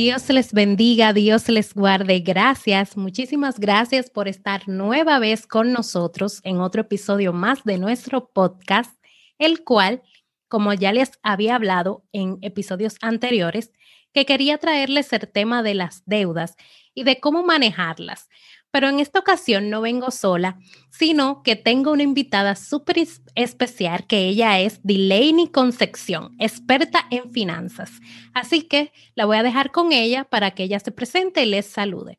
Dios les bendiga, Dios les guarde. Gracias, muchísimas gracias por estar nueva vez con nosotros en otro episodio más de nuestro podcast, el cual, como ya les había hablado en episodios anteriores, que quería traerles el tema de las deudas y de cómo manejarlas. Pero en esta ocasión no vengo sola, sino que tengo una invitada súper especial que ella es Delaney Concepción, experta en finanzas. Así que la voy a dejar con ella para que ella se presente y les salude.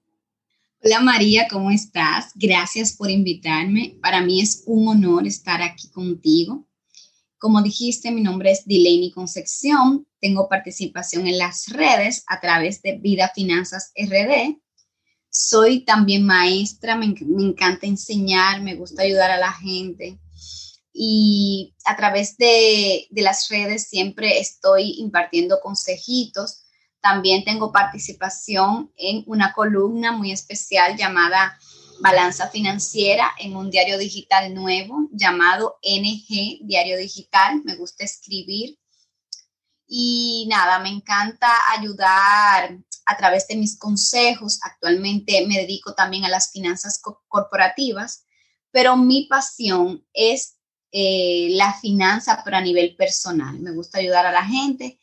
Hola María, ¿cómo estás? Gracias por invitarme. Para mí es un honor estar aquí contigo. Como dijiste, mi nombre es Delaney Concepción. Tengo participación en las redes a través de Vida Finanzas RD soy también maestra, me, encanta enseñar, me gusta ayudar a la gente y a través de, de, las redes siempre estoy impartiendo consejitos. También tengo participación en una columna muy especial llamada Balanza Financiera en un diario digital nuevo llamado NG Diario Digital. Me gusta escribir. Y nada, me encanta ayudar a través de mis consejos. Actualmente me dedico también a las finanzas corporativas, pero mi pasión es eh, la finanza, pero a nivel personal. Me gusta ayudar a la gente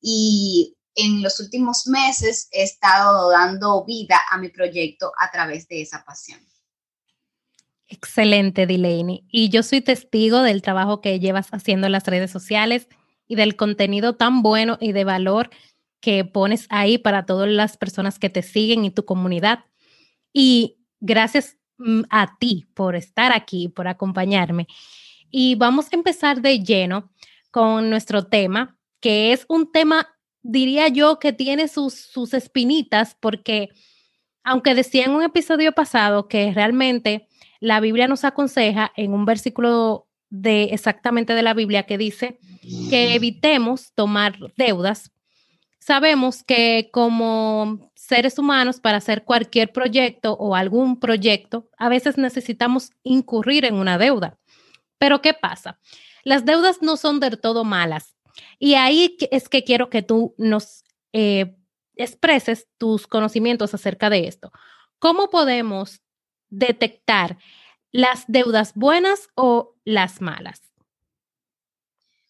y en los últimos meses he estado dando vida a mi proyecto a través de esa pasión. Excelente, Delaney. Y yo soy testigo del trabajo que llevas haciendo en las redes sociales y del contenido tan bueno y de valor que pones ahí para todas las personas que te siguen y tu comunidad. Y gracias mm, a ti por estar aquí, por acompañarme. Y vamos a empezar de lleno con nuestro tema, que es un tema, diría yo, que tiene sus, sus espinitas, porque aunque decía en un episodio pasado que realmente la Biblia nos aconseja en un versículo de exactamente de la Biblia que dice que evitemos tomar deudas sabemos que como seres humanos, para hacer cualquier proyecto o algún proyecto, a veces necesitamos incurrir en una deuda. Pero ¿qué pasa? Las deudas no son del todo malas. Y ahí es que quiero que tú nos eh, expreses tus conocimientos acerca de esto. ¿Cómo podemos detectar las deudas buenas o las malas?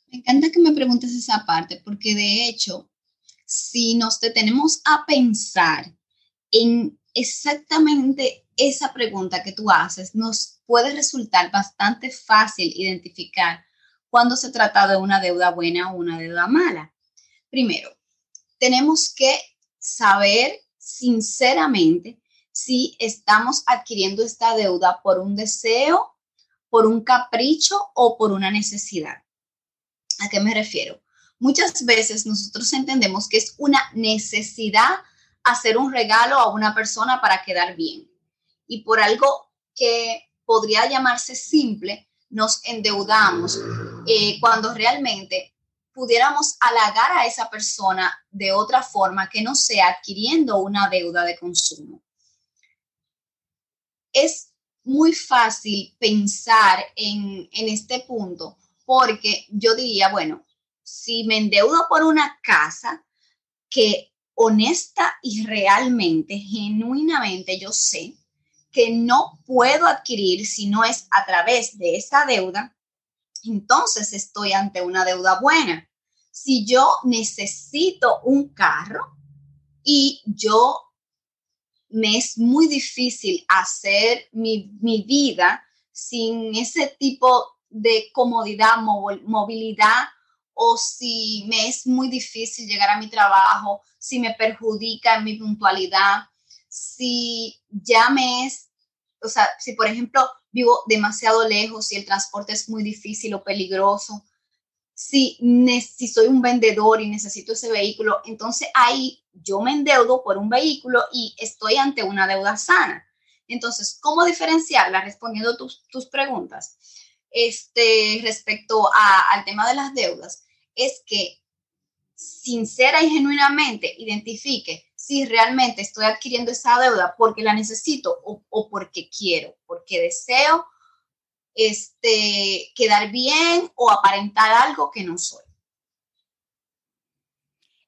Me encanta que me preguntes esa parte, porque de hecho si nos detenemos a pensar en exactamente esa pregunta que tú haces, nos puede resultar bastante fácil identificar cuando se trata de una deuda buena o una deuda mala. Primero, tenemos que saber sinceramente si estamos adquiriendo esta deuda por un deseo, por un capricho o por una necesidad. ¿A qué me refiero? Muchas veces nosotros entendemos que es una necesidad hacer un regalo a una persona para quedar bien. Y por algo que podría llamarse simple, nos endeudamos eh, cuando realmente pudiéramos halagar a esa persona de otra forma que no sea adquiriendo una deuda de consumo. Es muy fácil pensar en, en este punto porque yo diría, bueno, si me endeudo por una casa que honesta y realmente, genuinamente yo sé que no puedo adquirir si no es a través de esa deuda, entonces estoy ante una deuda buena. Si yo necesito un carro y yo me es muy difícil hacer mi, mi vida sin ese tipo de comodidad, movilidad o si me es muy difícil llegar a mi trabajo, si me perjudica mi puntualidad, si ya me es, o sea, si por ejemplo vivo demasiado lejos, si el transporte es muy difícil o peligroso, si, si soy un vendedor y necesito ese vehículo, entonces ahí yo me endeudo por un vehículo y estoy ante una deuda sana. Entonces, ¿cómo diferenciarla? Respondiendo tus, tus preguntas este, respecto al tema de las deudas es que sincera y genuinamente identifique si realmente estoy adquiriendo esa deuda porque la necesito o, porque quiero, porque deseo este, quedar bien o aparentar algo que no soy.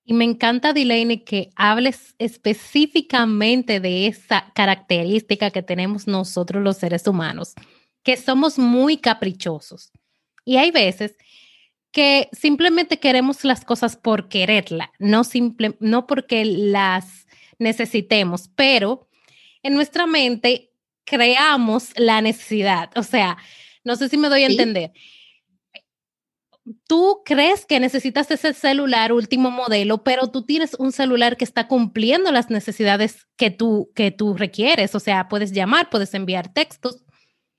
Y me encanta, Delaney, que hables específicamente de esa característica que tenemos nosotros los seres humanos, que somos muy caprichosos. Y hay veces que simplemente queremos las cosas por quererla, no, simple, no porque las necesitemos, pero en nuestra mente creamos la necesidad. O sea, no sé si me doy a entender. Tú crees que necesitas ese celular último modelo, pero tú tienes un celular que está cumpliendo las necesidades que tú, que tú requieres. O sea, puedes llamar, puedes enviar textos,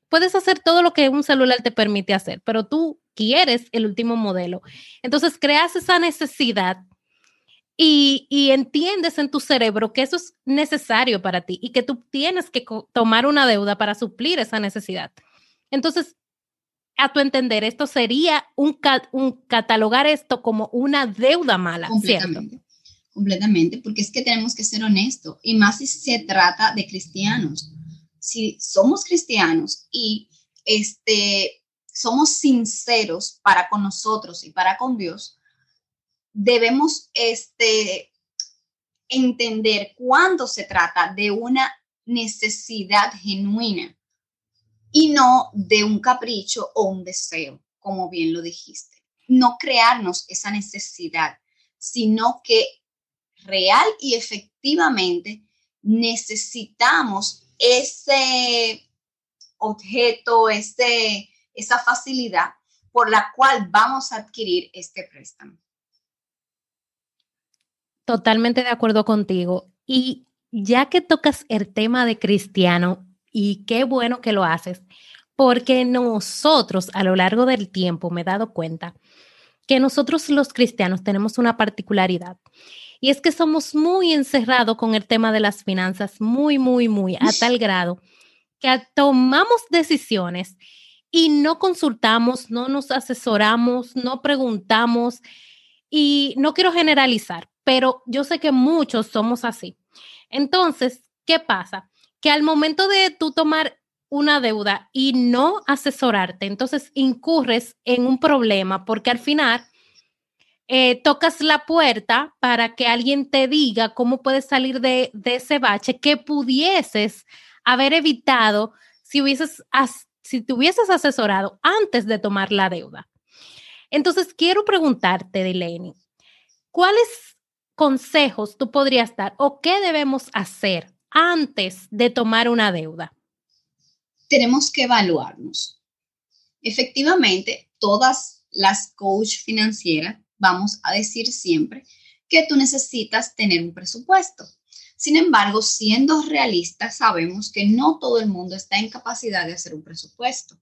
puedes hacer todo lo que un celular te permite hacer, pero tú quieres el último modelo. Entonces creas esa necesidad y, entiendes en tu cerebro que eso es necesario para ti y que tú tienes que tomar una deuda para suplir esa necesidad. Entonces, a tu entender, esto sería un, un catalogar esto como una deuda mala, completamente, Completamente, porque es que tenemos que ser honestos y más si se trata de cristianos si somos cristianos y este, somos sinceros para con nosotros y para con Dios, debemos este, entender cuándo se trata de una necesidad genuina y no de un capricho o un deseo, como bien lo dijiste. No crearnos esa necesidad, sino que real y efectivamente necesitamos ese objeto, ese, esa facilidad por la cual vamos a adquirir este préstamo. Totalmente de acuerdo contigo. Y ya que tocas el tema de cristiano, y qué bueno que lo haces, porque nosotros a lo largo del tiempo me he dado cuenta que nosotros los cristianos tenemos una particularidad y es que somos muy encerrados con el tema de las finanzas, muy, muy, muy, a tal grado que tomamos decisiones y no consultamos, no nos asesoramos, no preguntamos y no quiero generalizar, pero yo sé que muchos somos así. Entonces, ¿qué pasa? Que al momento de tú tomar una deuda y no asesorarte, entonces incurres en un problema porque al final eh, tocas la puerta para que alguien te diga cómo puedes salir de, ese bache que pudieses haber evitado si, hubieses, si te hubieses asesorado antes de tomar la deuda. Entonces, quiero preguntarte, Delaney, ¿cuáles consejos tú podrías dar o qué debemos hacer antes de tomar una deuda? Tenemos que evaluarnos. Efectivamente, todas las coach financieras vamos a decir siempre que tú necesitas tener un presupuesto. Sin embargo, siendo realistas, sabemos que no todo el mundo está en capacidad de hacer un presupuesto,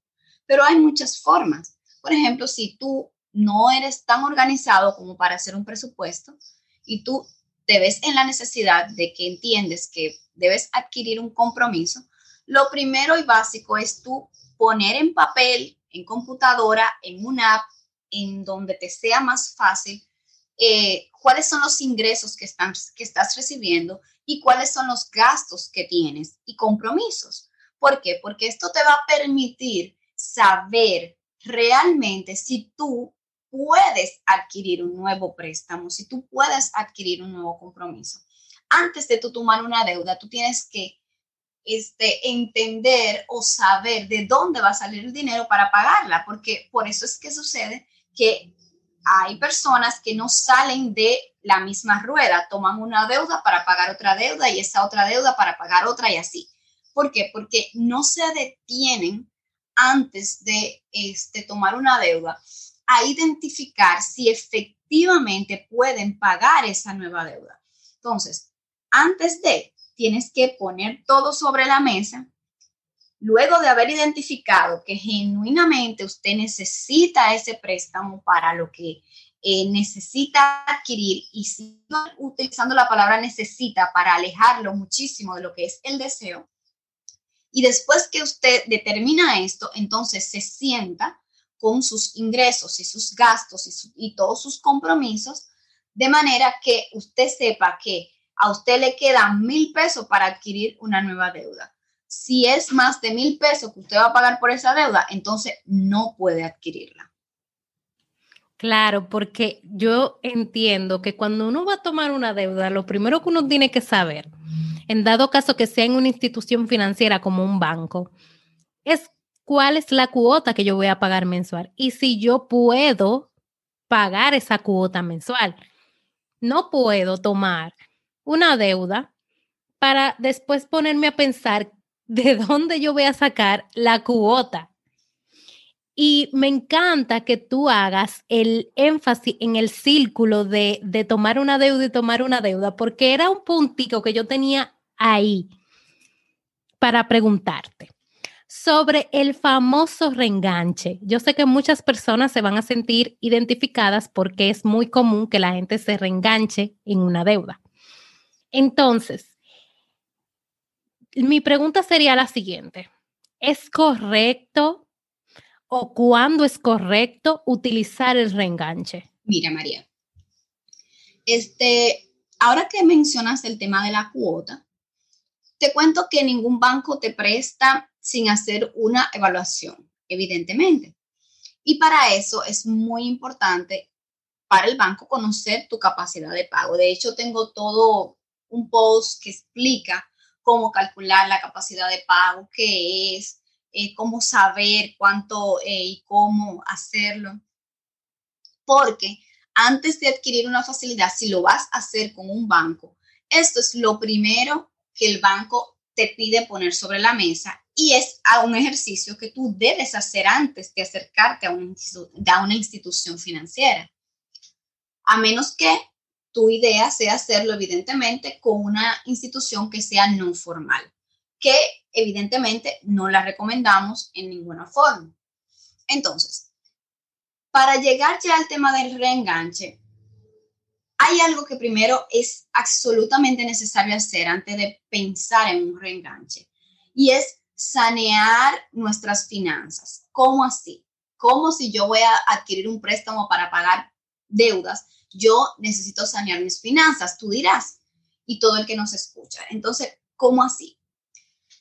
pero hay muchas formas. Por ejemplo, si tú no eres tan organizado como para hacer un presupuesto y tú te ves en la necesidad de que entiendes que debes adquirir un compromiso, lo primero y básico es tú poner en papel, en computadora, en una app, en donde te sea más fácil eh, cuáles son los ingresos que, están, que estás recibiendo y cuáles son los gastos que tienes y compromisos. ¿Por qué? Porque esto te va a permitir saber realmente si tú puedes adquirir un nuevo préstamo, si tú puedes adquirir un nuevo compromiso. Antes de tú tomar una deuda, tú tienes que este, entender o saber de dónde va a salir el dinero para pagarla, porque por eso es que sucede que hay personas que no salen de la misma rueda, toman una deuda para pagar otra deuda y esa otra deuda para pagar otra y así. ¿Por qué? Porque no se detienen antes de este, tomar una deuda a identificar si efectivamente pueden pagar esa nueva deuda. Entonces, antes de, tienes que poner todo sobre la mesa, luego de haber identificado que genuinamente usted necesita ese préstamo para lo que eh, necesita adquirir y sigo utilizando la palabra necesita para alejarlo muchísimo de lo que es el deseo. Y después que usted determina esto, entonces se sienta con sus ingresos y sus gastos y, y todos sus compromisos, de manera que usted sepa que a usted le quedan mil pesos para adquirir una nueva deuda. Si es más de mil pesos que usted va a pagar por esa deuda, entonces no puede adquirirla. Claro, porque yo entiendo que cuando uno va a tomar una deuda, lo primero que uno tiene que saber, en dado caso que sea en una institución financiera como un banco, es cuál es la cuota que yo voy a pagar mensual y si yo puedo pagar esa cuota mensual. No puedo tomar una deuda para después ponerme a pensar de dónde yo voy a sacar la cuota. Y me encanta que tú hagas el énfasis en el círculo de, de tomar una deuda y tomar una deuda, porque era un puntico que yo tenía ahí para preguntarte sobre el famoso reenganche. Yo sé que muchas personas se van a sentir identificadas porque es muy común que la gente se reenganche en una deuda. Entonces, mi pregunta sería la siguiente. ¿Es correcto o cuándo es correcto utilizar el reenganche? Mira, María, este, ahora que mencionas el tema de la cuota, te cuento que ningún banco te presta sin hacer una evaluación, evidentemente. Y para eso es muy importante para el banco conocer tu capacidad de pago. De hecho, tengo todo un post que explica cómo calcular la capacidad de pago, qué es, eh, cómo saber cuánto eh, y cómo hacerlo. Porque antes de adquirir una facilidad, si lo vas a hacer con un banco, esto es lo primero que el banco te pide poner sobre la mesa y es a un ejercicio que tú debes hacer antes de acercarte a una, a una institución financiera. A menos que tu idea sea hacerlo evidentemente con una institución que sea no formal, que evidentemente no la recomendamos en ninguna forma. Entonces, para llegar ya al tema del reenganche, hay algo que primero es absolutamente necesario hacer antes de pensar en un reenganche y es sanear nuestras finanzas. ¿Cómo así? ¿Cómo si yo voy a adquirir un préstamo para pagar deudas? Yo necesito sanear mis finanzas, tú dirás, y todo el que nos escucha. Entonces, ¿cómo así?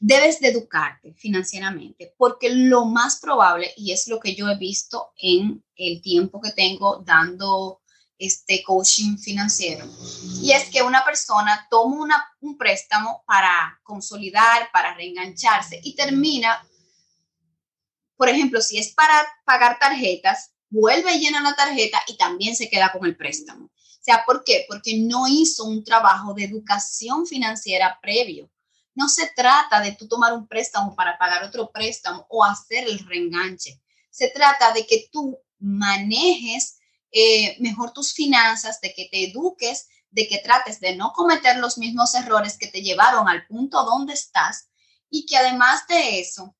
Debes de educarte financieramente, porque lo más probable, y es lo que yo he visto en el tiempo que tengo dando este coaching financiero. Y es que una persona toma un préstamo para consolidar, para reengancharse y termina, por ejemplo, si es para pagar tarjetas, vuelve y llena la tarjeta y también se queda con el préstamo. O sea, ¿por qué? Porque no hizo un trabajo de educación financiera previo. No se trata de tú tomar un préstamo para pagar otro préstamo o hacer el reenganche. Se trata de que tú manejes eh, mejor tus finanzas, de que te eduques, de que trates de no cometer los mismos errores que te llevaron al punto donde estás y que además de eso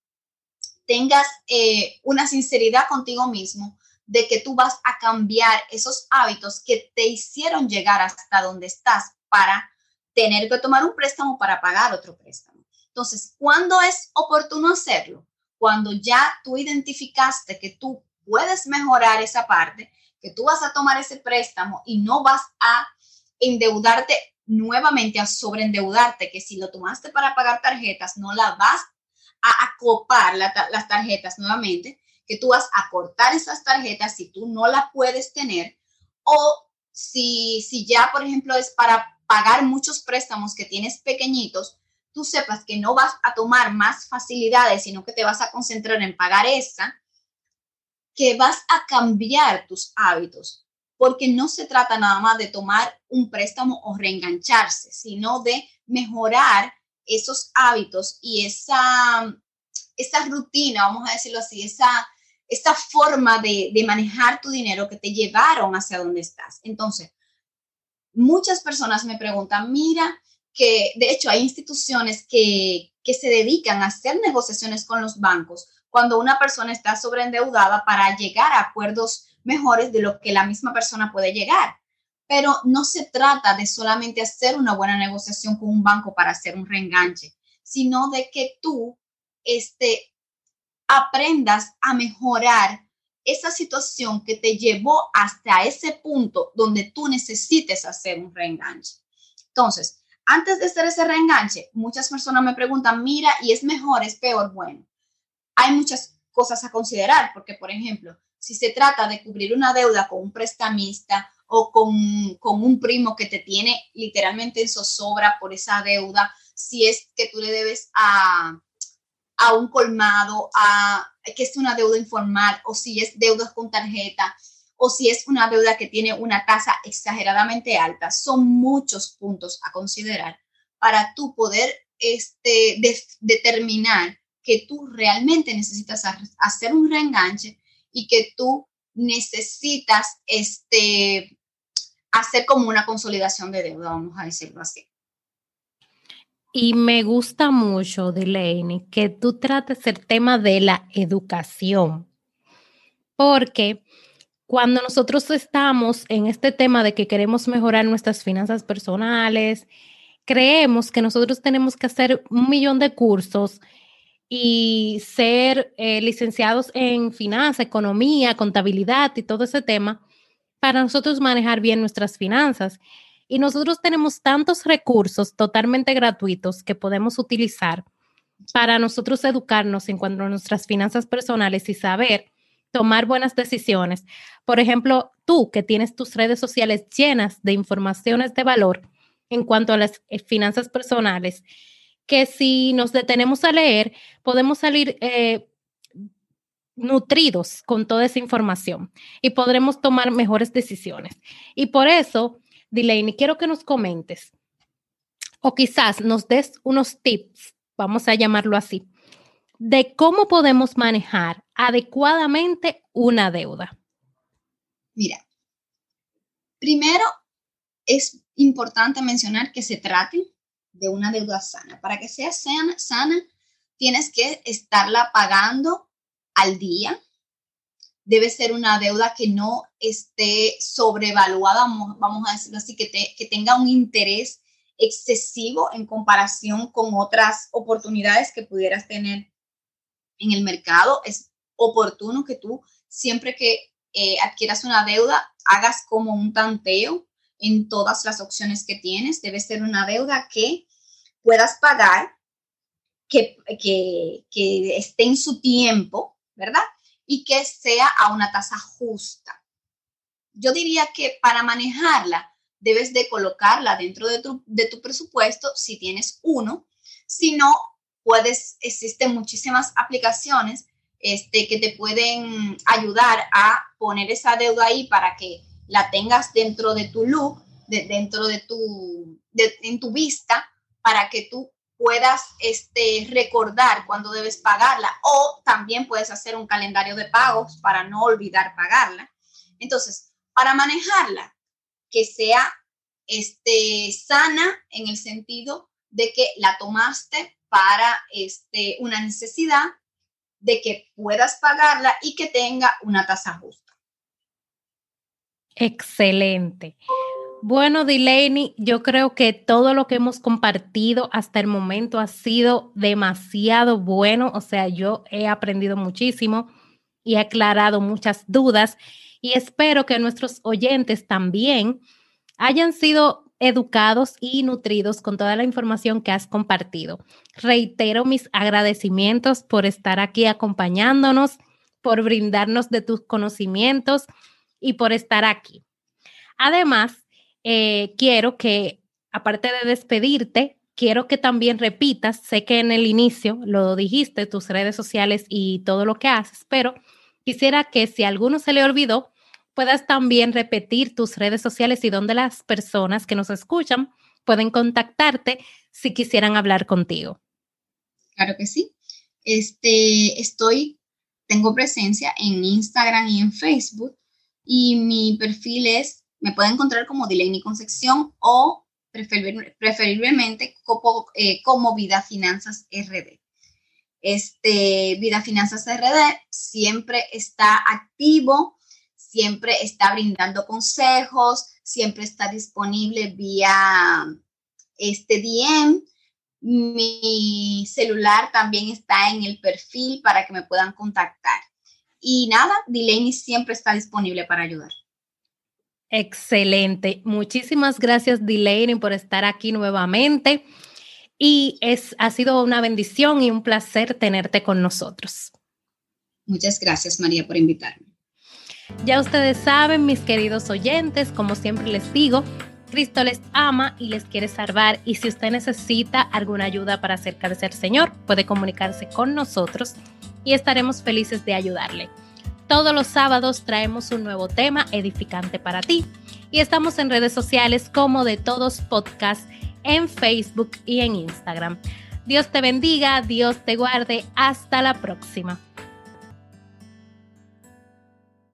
tengas eh, una sinceridad contigo mismo de que tú vas a cambiar esos hábitos que te hicieron llegar hasta donde estás para tener que tomar un préstamo para pagar otro préstamo. Entonces, ¿cuándo es oportuno hacerlo? Cuando ya tú identificaste que tú puedes mejorar esa parte que tú vas a tomar ese préstamo y no vas a endeudarte nuevamente, a sobreendeudarte, que si lo tomaste para pagar tarjetas, no la vas a acopar las tarjetas nuevamente, que tú vas a cortar esas tarjetas si tú no las puedes tener, o si, si ya, por ejemplo, es para pagar muchos préstamos que tienes pequeñitos, tú sepas que no vas a tomar más facilidades, sino que te vas a concentrar en pagar esa que vas a cambiar tus hábitos, porque no se trata nada más de tomar un préstamo o reengancharse, sino de mejorar esos hábitos y esa, esa rutina, vamos a decirlo así, esa, esa forma de, de manejar tu dinero que te llevaron hacia donde estás. Entonces, muchas personas me preguntan, mira, que de hecho hay instituciones que, que se dedican a hacer negociaciones con los bancos cuando una persona está sobreendeudada para llegar a acuerdos mejores de lo que la misma persona puede llegar. Pero no se trata de solamente hacer una buena negociación con un banco para hacer un reenganche, sino de que tú este, aprendas a mejorar esa situación que te llevó hasta ese punto donde tú necesites hacer un reenganche. Entonces, antes de hacer ese reenganche, muchas personas me preguntan, mira, ¿y es mejor, es peor? Bueno, hay muchas cosas a considerar, porque, por ejemplo, si se trata de cubrir una deuda con un prestamista o con, con un primo que te tiene literalmente en zozobra por esa deuda, si es que tú le debes a, a un colmado, a que es una deuda informal, o si es deudas con tarjeta, o si es una deuda que tiene una tasa exageradamente alta. Son muchos puntos a considerar para tú poder este, determinar que tú realmente necesitas hacer un reenganche y que tú necesitas este, hacer como una consolidación de deuda, vamos a decirlo así. Y me gusta mucho, Delaney, que tú trates el tema de la educación, porque cuando nosotros estamos en este tema de que queremos mejorar nuestras finanzas personales, creemos que nosotros tenemos que hacer un millón de cursos y ser eh, licenciados en finanzas, economía, contabilidad y todo ese tema para nosotros manejar bien nuestras finanzas. Y nosotros tenemos tantos recursos totalmente gratuitos que podemos utilizar para nosotros educarnos en cuanto a nuestras finanzas personales y saber tomar buenas decisiones. Por ejemplo, tú que tienes tus redes sociales llenas de informaciones de valor en cuanto a las eh, finanzas personales, que si nos detenemos a leer, podemos salir eh, nutridos con toda esa información y podremos tomar mejores decisiones. Y por eso, Delaney, quiero que nos comentes o quizás nos des unos tips, vamos a llamarlo así, de cómo podemos manejar adecuadamente una deuda. Mira, primero es importante mencionar que se trate de una deuda sana. Para que sea sana, sana tienes que estarla pagando al día. Debe ser una deuda que no esté sobrevaluada, vamos a decirlo así, que, tenga un interés excesivo en comparación con otras oportunidades que pudieras tener en el mercado. Es oportuno que tú, siempre que eh, adquieras una deuda, hagas como un tanteo en todas las opciones que tienes. Debe ser una deuda que puedas pagar, que, que esté en su tiempo, ¿verdad? Y que sea a una tasa justa. Yo diría que para manejarla debes de colocarla dentro de tu, de tu presupuesto si tienes uno. Si no, puedes, existen muchísimas aplicaciones este, que te pueden ayudar a poner esa deuda ahí para que la tengas dentro de tu look, dentro de tu, en tu vista, para que tú puedas este, recordar cuándo debes pagarla o también puedes hacer un calendario de pagos para no olvidar pagarla. Entonces, para manejarla, que sea este, sana en el sentido de que la tomaste para este, una necesidad, de que puedas pagarla y que tenga una tasa justa. Excelente. Bueno, Delaney, yo creo que todo lo que hemos compartido hasta el momento ha sido demasiado bueno. O sea, yo he aprendido muchísimo y he aclarado muchas dudas y espero que nuestros oyentes también hayan sido educados y nutridos con toda la información que has compartido. Reitero mis agradecimientos por estar aquí acompañándonos, por brindarnos de tus conocimientos y por estar aquí. Además, eh, quiero que, aparte de despedirte, quiero que también repitas, sé que en el inicio lo dijiste, tus redes sociales y todo lo que haces, pero quisiera que si a alguno se le olvidó, puedas también repetir tus redes sociales y donde las personas que nos escuchan pueden contactarte si quisieran hablar contigo. Claro que sí. Este, estoy, tengo presencia en Instagram y en Facebook y mi perfil es me pueden encontrar como Delaney Concepción o preferiblemente como, eh, como Vida Finanzas RD. Este, Vida Finanzas RD siempre está activo, siempre está brindando consejos, siempre está disponible vía este DM. Mi celular también está en el perfil para que me puedan contactar. Y nada, Delaney siempre está disponible para ayudar. Excelente. Muchísimas gracias, Delaney, por estar aquí nuevamente. Y es, ha sido una bendición y un placer tenerte con nosotros. Muchas gracias, María, por invitarme. Ya ustedes saben, mis queridos oyentes, como siempre les digo, Cristo les ama y les quiere salvar y si usted necesita alguna ayuda para acercarse al Señor, puede comunicarse con nosotros y estaremos felices de ayudarle. Todos los sábados traemos un nuevo tema edificante para ti y estamos en redes sociales como de todos podcast en Facebook y en Instagram. Dios te bendiga, Dios te guarde, hasta la próxima.